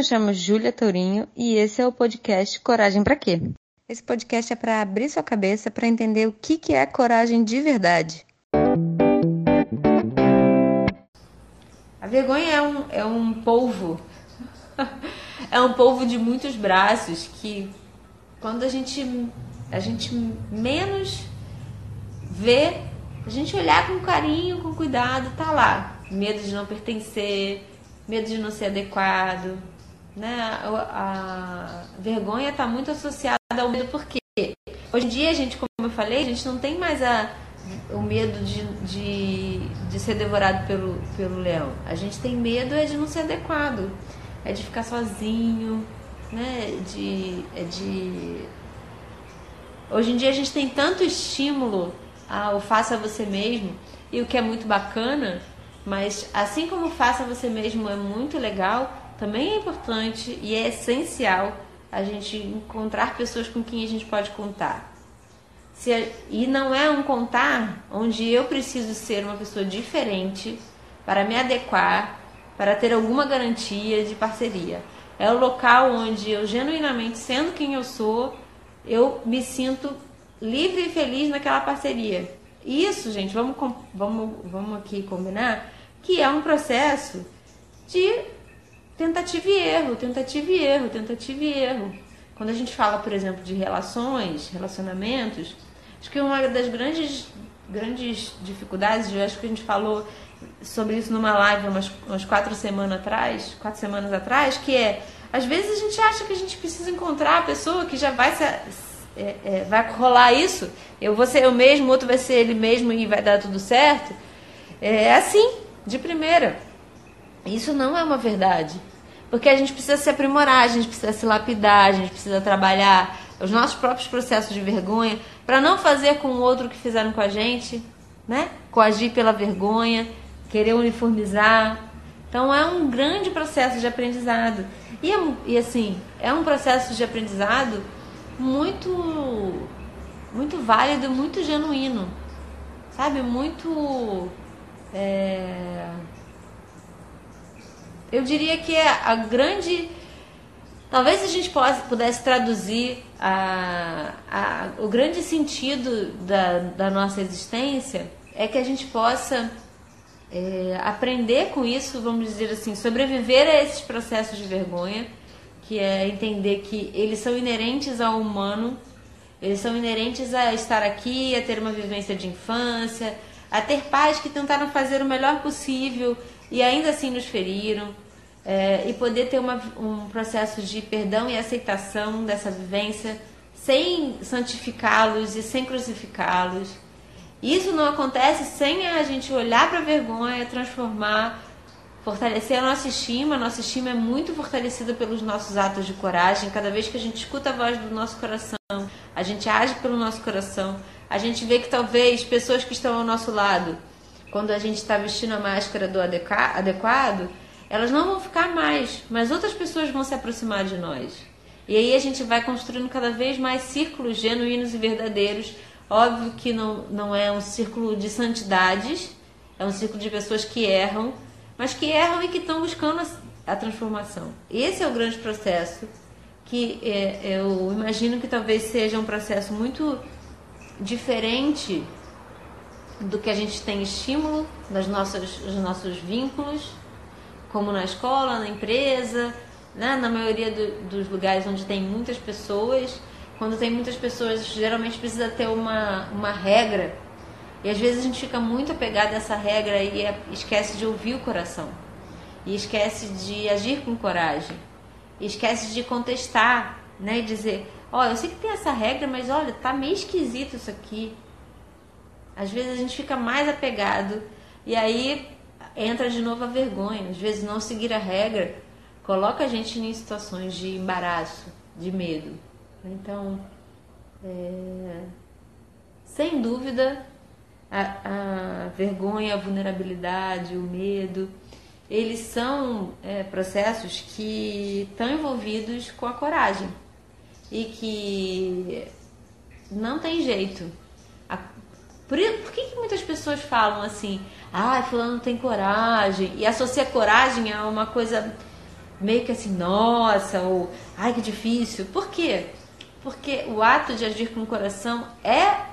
me chamo Júlia Tourinho e esse é o podcast Coragem para quê? Esse podcast é para abrir sua cabeça para entender o que, que é coragem de verdade. A vergonha é um, é um polvo, é um polvo de muitos braços que quando a gente, a gente menos vê, a gente olhar com carinho, com cuidado, tá lá. Medo de não pertencer, medo de não ser adequado, né? A, vergonha está muito associada ao medo porque hoje em dia a gente, como eu falei, a gente não tem mais a, o medo de, de, de ser devorado pelo, pelo leão. A gente tem medo é de não ser adequado, é de ficar sozinho, né? De, é de Hoje em dia a gente tem tanto estímulo ao faça você mesmo e o que é muito bacana mas assim como faça você mesmo é muito legal, também é importante e é essencial a gente encontrar pessoas com quem a gente pode contar. Se, e não é um contar onde eu preciso ser uma pessoa diferente para me adequar, para ter alguma garantia de parceria. É o local onde eu genuinamente, sendo quem eu sou, eu me sinto livre e feliz naquela parceria. Isso, gente, vamos, vamos, vamos aqui combinar que é um processo de tentativa e erro, tentativa e erro, tentativa e erro. Quando a gente fala, por exemplo, de relações, relacionamentos, acho que uma das grandes, grandes dificuldades, eu acho que a gente falou sobre isso numa live umas, umas quatro semanas atrás, quatro semanas atrás, que é às vezes a gente acha que a gente precisa encontrar a pessoa que já vai se, é, é, vai rolar isso, eu vou ser eu mesmo, outro vai ser ele mesmo e vai dar tudo certo. É assim, de primeira. Isso não é uma verdade. Porque a gente precisa se aprimorar, a gente precisa se lapidar, a gente precisa trabalhar os nossos próprios processos de vergonha para não fazer com o outro que fizeram com a gente, né? Coagir pela vergonha, querer uniformizar. Então é um grande processo de aprendizado. E, é e assim, é um processo de aprendizado muito muito válido, muito genuíno. Sabe? Muito é... Eu diria que é a grande. Talvez a gente pudesse traduzir a, a, o grande sentido da, da nossa existência é que a gente possa é, aprender com isso, vamos dizer assim, sobreviver a esses processos de vergonha, que é entender que eles são inerentes ao humano, eles são inerentes a estar aqui, a ter uma vivência de infância, a ter pais que tentaram fazer o melhor possível e ainda assim nos feriram, é, e poder ter uma, um processo de perdão e aceitação dessa vivência sem santificá-los e sem crucificá-los. Isso não acontece sem a gente olhar para a vergonha, transformar, fortalecer a nossa estima. A nossa estima é muito fortalecida pelos nossos atos de coragem. Cada vez que a gente escuta a voz do nosso coração, a gente age pelo nosso coração, a gente vê que talvez pessoas que estão ao nosso lado, quando a gente está vestindo a máscara do adequado, elas não vão ficar mais, mas outras pessoas vão se aproximar de nós. E aí a gente vai construindo cada vez mais círculos genuínos e verdadeiros. Óbvio que não, não é um círculo de santidades, é um círculo de pessoas que erram, mas que erram e que estão buscando a, a transformação. Esse é o grande processo que é, eu imagino que talvez seja um processo muito diferente do que a gente tem estímulo das nossas, dos nossos vínculos, como na escola, na empresa, né? na maioria do, dos lugares onde tem muitas pessoas. Quando tem muitas pessoas, geralmente precisa ter uma, uma regra. E às vezes a gente fica muito apegado a essa regra e é, esquece de ouvir o coração. E esquece de agir com coragem. E esquece de contestar, né? E dizer, Ó, eu sei que tem essa regra, mas olha, tá meio esquisito isso aqui. Às vezes a gente fica mais apegado e aí entra de novo a vergonha. Às vezes não seguir a regra coloca a gente em situações de embaraço, de medo. Então, é... sem dúvida, a, a, vergonha, a vulnerabilidade, o medo, eles são é, processos que estão envolvidos com a coragem e que não tem jeito. Por, por que, que muitas pessoas falam assim, ah, fulano tem coragem, e associa coragem a uma coisa meio que assim, nossa, ou ai que difícil. Por quê? Porque o ato de agir com o coração é,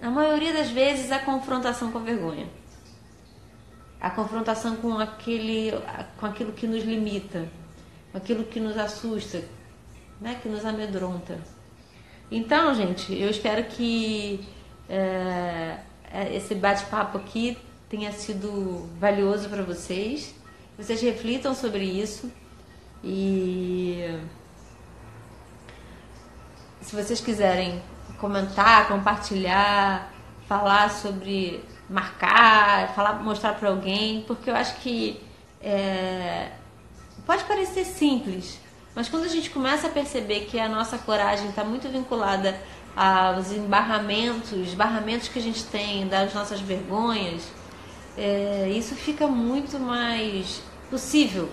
na maioria das vezes, a confrontação com a vergonha. A confrontação com, aquele, com aquilo que nos limita, com aquilo que nos assusta, né, que nos amedronta. Então, gente, eu espero que esse bate-papo aqui tenha sido valioso para vocês. Vocês reflitam sobre isso e se vocês quiserem comentar, compartilhar, falar sobre marcar, falar, mostrar para alguém, porque eu acho que é, pode parecer simples, mas quando a gente começa a perceber que a nossa coragem está muito vinculada aos embarramentos, barramentos que a gente tem das nossas vergonhas, é, isso fica muito mais possível.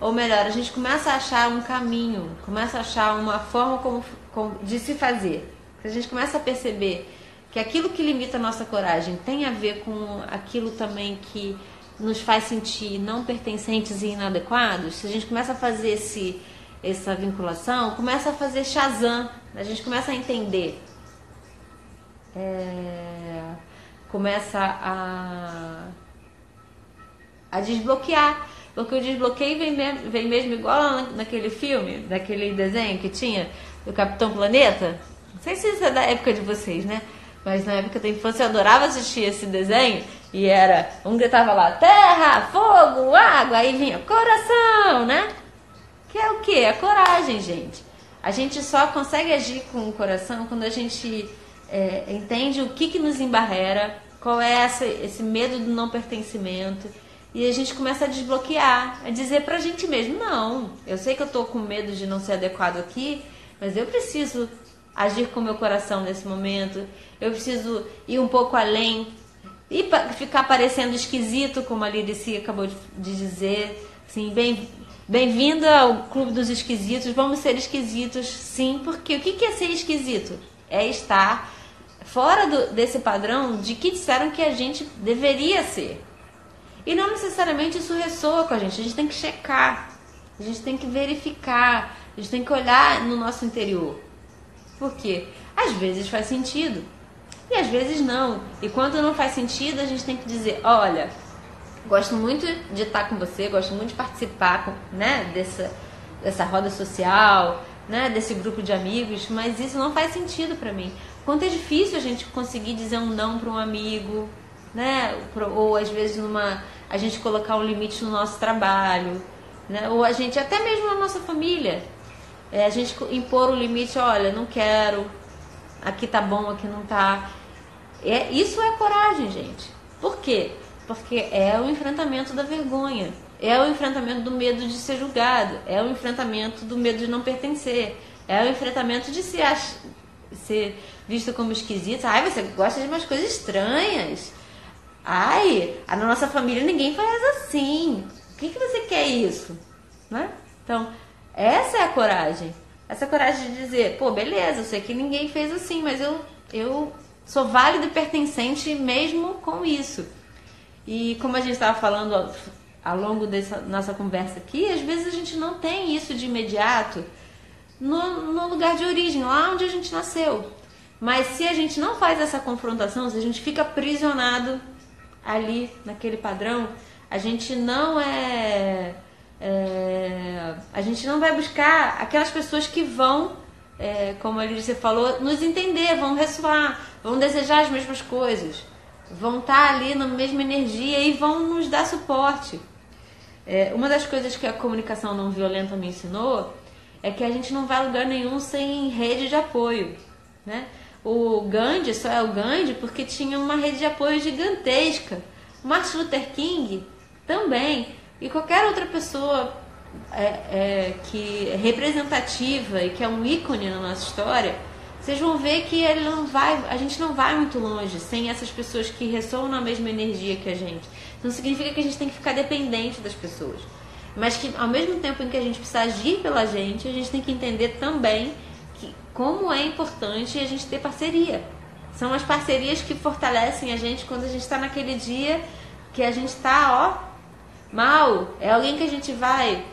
Ou melhor, a gente começa a achar um caminho, começa a achar uma forma como, como, de se fazer. A gente começa a perceber que aquilo que limita a nossa coragem tem a ver com aquilo também que nos faz sentir não pertencentes e inadequados. Se a gente começa a fazer esse, essa vinculação, começa a fazer Shazam, a gente começa a entender. É, começa a, a desbloquear. Porque o desbloqueio vem mesmo, vem mesmo igual naquele filme, daquele desenho que tinha do Capitão Planeta. Não sei se isso é da época de vocês, né? Mas na época da infância eu adorava assistir esse desenho e era. Um gritava lá: terra, fogo, água, aí vinha coração, né? Que é o que? É coragem, gente. A gente só consegue agir com o coração quando a gente é, entende o que, que nos embarrera, qual é essa, esse medo do não pertencimento. E a gente começa a desbloquear, a dizer pra gente mesmo: não, eu sei que eu tô com medo de não ser adequado aqui, mas eu preciso agir com o meu coração nesse momento, eu preciso ir um pouco além e ficar parecendo esquisito, como a Lirici acabou de dizer. Assim, bem, Bem-vinda ao Clube dos Esquisitos. Vamos ser esquisitos, sim, porque o que é ser esquisito? É estar fora do, desse padrão de que disseram que a gente deveria ser. E não necessariamente isso ressoa com a gente. A gente tem que checar, a gente tem que verificar, a gente tem que olhar no nosso interior. Por quê? Às vezes faz sentido e às vezes não. E quando não faz sentido, a gente tem que dizer: olha Gosto muito de estar com você, gosto muito de participar né, dessa, dessa roda social, né, desse grupo de amigos, mas isso não faz sentido para mim. Quanto é difícil a gente conseguir dizer um não para um amigo, né, ou às vezes numa a gente colocar um limite no nosso trabalho, né, ou a gente até mesmo na nossa família, é, a gente impor o limite, olha, não quero, aqui tá bom, aqui não tá. É, isso é coragem, gente. Por quê? Porque é o enfrentamento da vergonha, é o enfrentamento do medo de ser julgado, é o enfrentamento do medo de não pertencer, é o enfrentamento de se ach... ser visto como esquisito. Ai, você gosta de umas coisas estranhas. Ai, na nossa família ninguém faz assim. O que, que você quer isso? Né? Então, essa é a coragem. Essa coragem de dizer, pô, beleza, eu sei que ninguém fez assim, mas eu, eu sou válido e pertencente mesmo com isso. E como a gente estava falando ao, longo dessa nossa conversa aqui, às vezes a gente não tem isso de imediato no, no lugar de origem, lá onde a gente nasceu. Mas se a gente não faz essa confrontação, se a gente fica aprisionado ali naquele padrão, a gente não é, é a gente não vai buscar aquelas pessoas que vão, é, como a Lídia falou, nos entender, vão ressoar, vão desejar as mesmas coisas vão estar ali na mesma energia e vão nos dar suporte. É, uma das coisas que a comunicação não violenta me ensinou é que a gente não vai a lugar nenhum sem rede de apoio. Né? O Gandhi só é o Gandhi porque tinha uma rede de apoio gigantesca. Martin Luther King também. E qualquer outra pessoa é, é, que é representativa e que é um ícone na nossa história vocês vão ver que ele não vai, a gente não vai muito longe sem essas pessoas que ressoam na mesma energia que a gente. Não significa que a gente tem que ficar dependente das pessoas, mas que ao mesmo tempo em que a gente precisa agir pela gente, a gente tem que entender também que como é importante a gente ter parceria. São as parcerias que fortalecem a gente quando a gente está naquele dia que a gente está, ó, mal. É alguém que a gente vai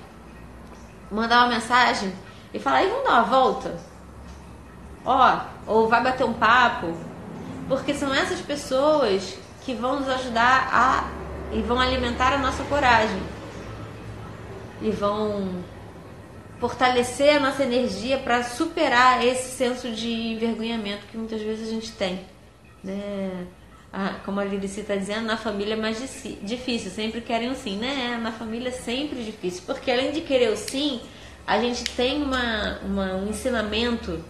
mandar uma mensagem e falar, e vamos dar uma volta? Ó, ou vai bater um papo, porque são essas pessoas que vão nos ajudar a e vão alimentar a nossa coragem e vão fortalecer a nossa energia para superar esse senso de envergonhamento que muitas vezes a gente tem, né? Ah, como a Lilici está dizendo, na família é mais difícil, sempre querem o sim, né? Na família é sempre difícil, porque além de querer o sim, a gente tem uma, uma, um ensinamento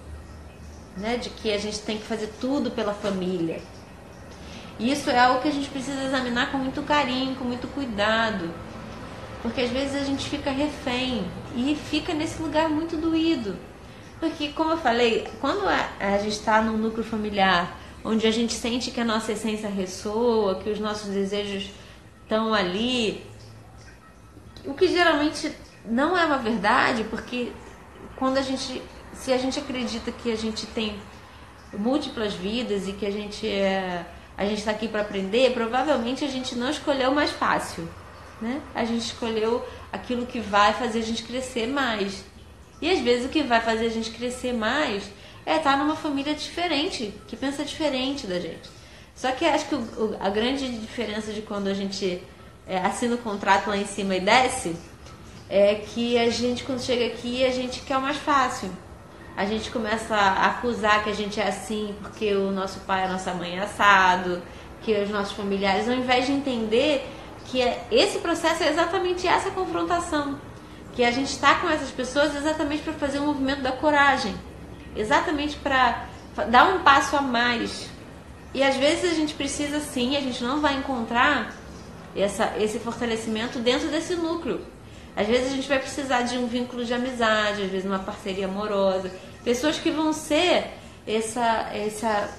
né, de que a gente tem que fazer tudo pela família. Isso é algo que a gente precisa examinar com muito carinho, com muito cuidado. Porque às vezes a gente fica refém e fica nesse lugar muito doído. Porque, como eu falei, quando a, a gente está num núcleo familiar onde a gente sente que a nossa essência ressoa, que os nossos desejos estão ali, o que geralmente não é uma verdade, porque quando a gente se a gente acredita que a gente tem múltiplas vidas e que a gente é, a gente está aqui para aprender, provavelmente a gente não escolheu o mais fácil, né? A gente escolheu aquilo que vai fazer a gente crescer mais. E às vezes o que vai fazer a gente crescer mais é estar numa família diferente, que pensa diferente da gente. Só que acho que o, a grande diferença de quando a gente é, assina o contrato lá em cima e desce é que a gente, quando chega aqui, a gente quer o mais fácil a gente começa a acusar que a gente é assim porque o nosso pai, a nossa mãe é assado, que os nossos familiares, ao invés de entender que é, esse processo é exatamente essa confrontação, que a gente está com essas pessoas exatamente para fazer um movimento da coragem, exatamente para dar um passo a mais. E às vezes a gente precisa sim, a gente não vai encontrar essa, esse fortalecimento dentro desse núcleo. Às vezes a gente vai precisar de um vínculo de amizade, às vezes uma parceria amorosa. Pessoas que vão ser essa, essa,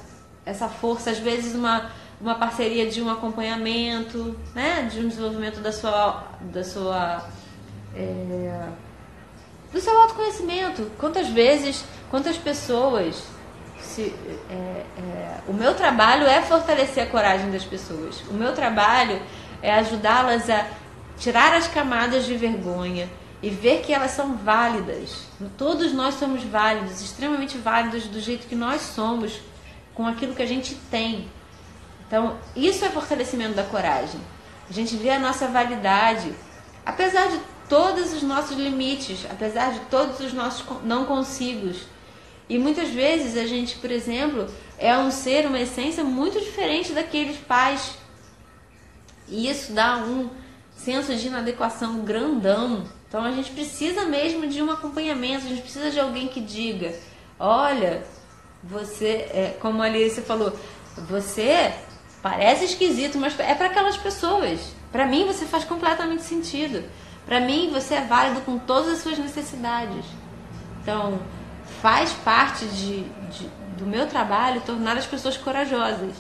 essa força, às vezes uma, uma parceria de um acompanhamento, né? de um desenvolvimento da sua, da sua é, do seu autoconhecimento. Quantas vezes, quantas pessoas se, é, é, o meu trabalho é fortalecer a coragem das pessoas. O meu trabalho é ajudá-las a tirar as camadas de vergonha e ver que elas são válidas. Todos nós somos válidos, extremamente válidos do jeito que nós somos, com aquilo que a gente tem. Então, isso é fortalecimento da coragem. A gente vê a nossa validade, apesar de todos os nossos limites, apesar de todos os nossos não consigos. E muitas vezes a gente, por exemplo, é um ser, uma essência muito diferente daqueles pais. E isso dá um senso de inadequação grandão. Então a gente precisa mesmo de um acompanhamento, a gente precisa de alguém que diga: olha, você, é, como a Alice falou, você parece esquisito, mas é para aquelas pessoas. Para mim você faz completamente sentido. Para mim você é válido com todas as suas necessidades. Então faz parte de, de do meu trabalho tornar as pessoas corajosas.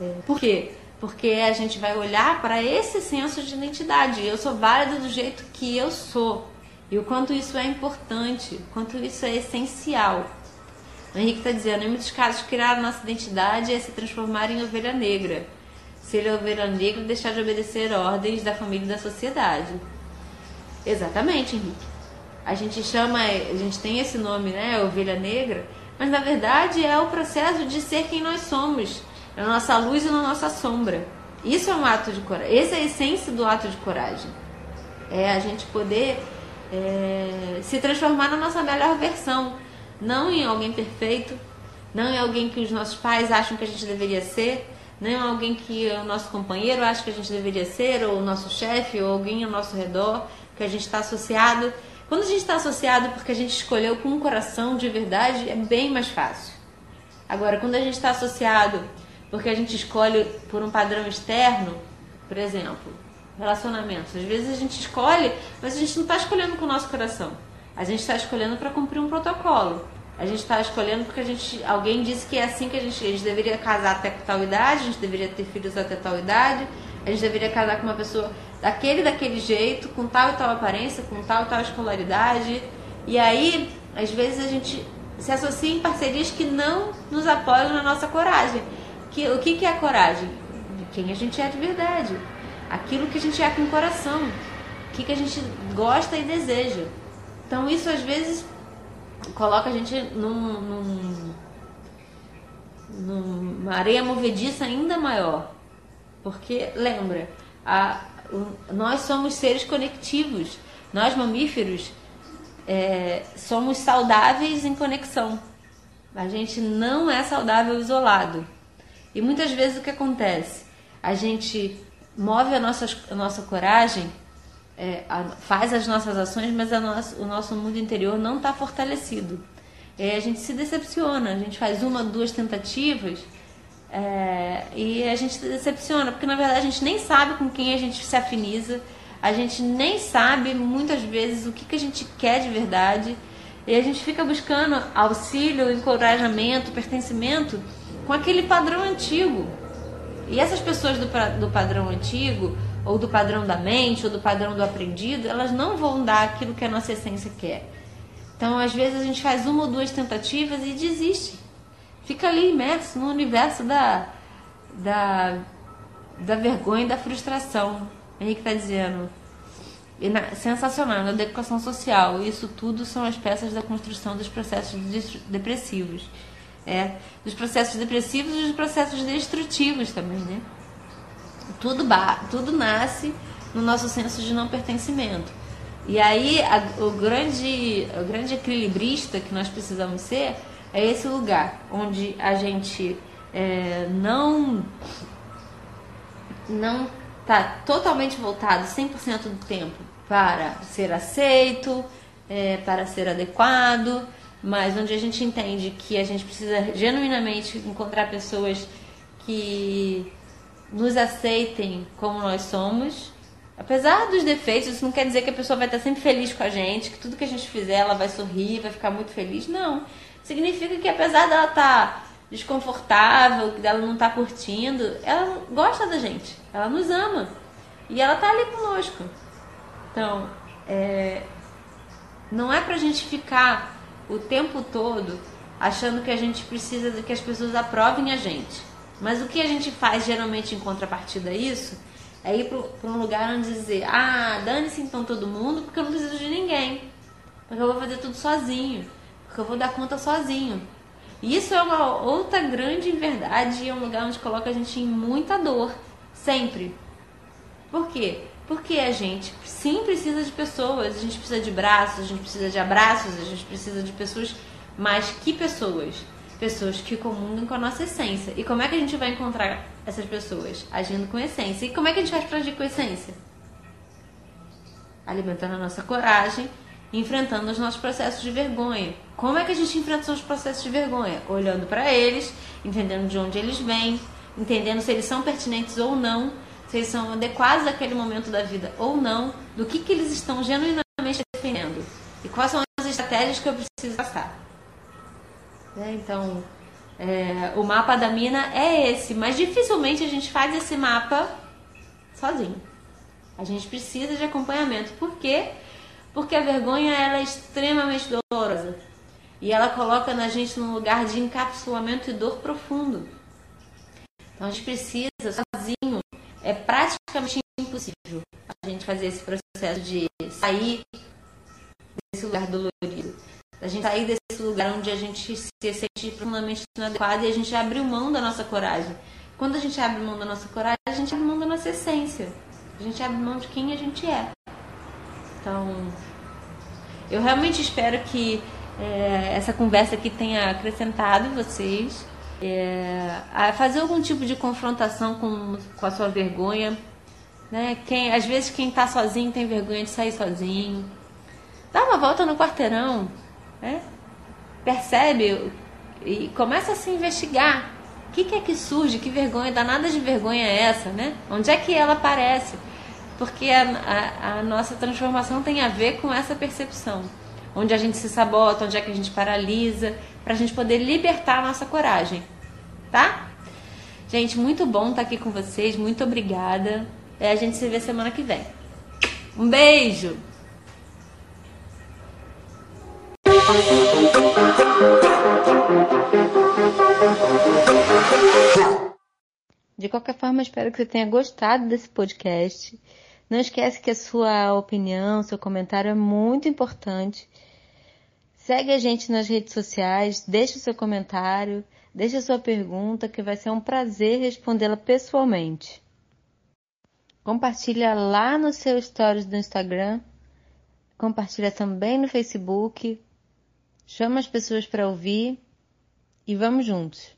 É, por quê? Porque a gente vai olhar para esse senso de identidade. Eu sou válida do jeito que eu sou. E o quanto isso é importante, o quanto isso é essencial. O Henrique está dizendo, em muitos casos, criar a nossa identidade é se transformar em ovelha negra. Se ele é ovelha negra, deixar de obedecer ordens da família e da sociedade. Exatamente, Henrique. A gente chama, a gente tem esse nome, né, ovelha negra, mas na verdade é o processo de ser quem nós somos na nossa luz e na nossa sombra. Isso é um ato de coragem. Essa é a essência do ato de coragem. É a gente poder é, se transformar na nossa melhor versão. Não em alguém perfeito, não em alguém que os nossos pais acham que a gente deveria ser, não em alguém que o nosso companheiro acha que a gente deveria ser, ou o nosso chefe, ou alguém ao nosso redor que a gente está associado. Quando a gente está associado porque a gente escolheu com um coração de verdade, é bem mais fácil. Agora, quando a gente está associado porque a gente escolhe por um padrão externo, por exemplo, relacionamentos. Às vezes a gente escolhe, mas a gente não está escolhendo com o nosso coração. A gente está escolhendo para cumprir um protocolo. A gente está escolhendo porque a gente, alguém disse que é assim que a gente, a gente deveria casar até tal idade, a gente deveria ter filhos até tal idade, a gente deveria casar com uma pessoa daquele daquele jeito, com tal e tal aparência, com tal e tal escolaridade. E aí, às vezes a gente se associa em parcerias que não nos apoiam na nossa coragem. Que, o que, que é a coragem? De quem a gente é de verdade. Aquilo que a gente é com o coração. O que, que a gente gosta e deseja. Então isso às vezes coloca a gente num, num, numa areia movediça ainda maior. Porque lembra, a, o, nós somos seres conectivos. Nós mamíferos é, somos saudáveis em conexão. A gente não é saudável isolado. E muitas vezes o que acontece? A gente move a nossa, a nossa coragem, é, a, faz as nossas ações, mas nossa, o nosso mundo interior não está fortalecido. E a gente se decepciona, a gente faz uma, duas tentativas é, e a gente se decepciona, porque na verdade a gente nem sabe com quem a gente se afiniza, a gente nem sabe muitas vezes o que, que a gente quer de verdade. E a gente fica buscando auxílio, encorajamento, pertencimento com aquele padrão antigo. E essas pessoas do, do padrão antigo, ou do padrão da mente, ou do padrão do aprendido, elas não vão dar aquilo que a nossa essência quer. Então, às vezes, a gente faz uma ou duas tentativas e desiste. Fica ali imerso no universo da, da, da vergonha e da frustração. Henrique está dizendo. Na, sensacional, na educação social. Isso tudo são as peças da construção dos processos depressivos. É, dos processos depressivos e dos processos destrutivos também, né? Tudo, tudo nasce no nosso senso de não pertencimento. E aí a, o, grande, o grande equilibrista que nós precisamos ser é esse lugar onde a gente é, não não está totalmente voltado 100% do tempo para ser aceito, é, para ser adequado, mas onde a gente entende que a gente precisa genuinamente encontrar pessoas que nos aceitem como nós somos. Apesar dos defeitos, isso não quer dizer que a pessoa vai estar sempre feliz com a gente, que tudo que a gente fizer ela vai sorrir, vai ficar muito feliz. Não. Significa que apesar dela estar desconfortável, que ela não estar curtindo, ela gosta da gente, ela nos ama. E ela está ali conosco. Então, é, não é pra gente ficar o tempo todo achando que a gente precisa de que as pessoas aprovem a gente. Mas o que a gente faz geralmente em contrapartida a isso é ir para um lugar onde dizer: ah, dane-se então todo mundo, porque eu não preciso de ninguém. Porque eu vou fazer tudo sozinho. Porque eu vou dar conta sozinho. Isso é uma outra grande verdade e é um lugar onde coloca a gente em muita dor. Sempre. Por quê? Porque a gente sim precisa de pessoas, a gente precisa de braços, a gente precisa de abraços, a gente precisa de pessoas, mas que pessoas? Pessoas que comungam com a nossa essência. E como é que a gente vai encontrar essas pessoas? Agindo com essência. E como é que a gente faz para agir com essência? Alimentando a nossa coragem, enfrentando os nossos processos de vergonha. Como é que a gente enfrenta os processos de vergonha? Olhando para eles, entendendo de onde eles vêm, entendendo se eles são pertinentes ou não se eles são adequados àquele momento da vida ou não, do que, que eles estão genuinamente defendendo e quais são as estratégias que eu preciso passar. É, então, é, o mapa da mina é esse, mas dificilmente a gente faz esse mapa sozinho. A gente precisa de acompanhamento. Por quê? Porque a vergonha ela é extremamente dolorosa. E ela coloca na gente num lugar de encapsulamento e dor profundo. Então a gente precisa, sozinho, é praticamente impossível a gente fazer esse processo de sair desse lugar dolorido. A gente sair desse lugar onde a gente se sente profundamente inadequado e a gente abre mão da nossa coragem. Quando a gente abre mão da nossa coragem, a gente abre mão da nossa essência. A gente abre mão de quem a gente é. Então, eu realmente espero que é, essa conversa aqui tenha acrescentado vocês é, a fazer algum tipo de confrontação com, com a sua vergonha. Né? Quem, às vezes quem está sozinho tem vergonha de sair sozinho. Dá uma volta no quarteirão, né? percebe e começa a se investigar. O que, que é que surge? Que vergonha? Danada de vergonha é essa, né? Onde é que ela aparece? Porque a, a, a nossa transformação tem a ver com essa percepção. Onde a gente se sabota, onde é que a gente paralisa, para a gente poder libertar a nossa coragem, tá? Gente, muito bom estar aqui com vocês, muito obrigada. E a gente se vê semana que vem. Um beijo! De qualquer forma, espero que você tenha gostado desse podcast. Não esquece que a sua opinião, seu comentário é muito importante. Segue a gente nas redes sociais, deixa o seu comentário, deixa a sua pergunta, que vai ser um prazer respondê-la pessoalmente. Compartilha lá no seu stories do Instagram, compartilha também no Facebook, chama as pessoas para ouvir e vamos juntos.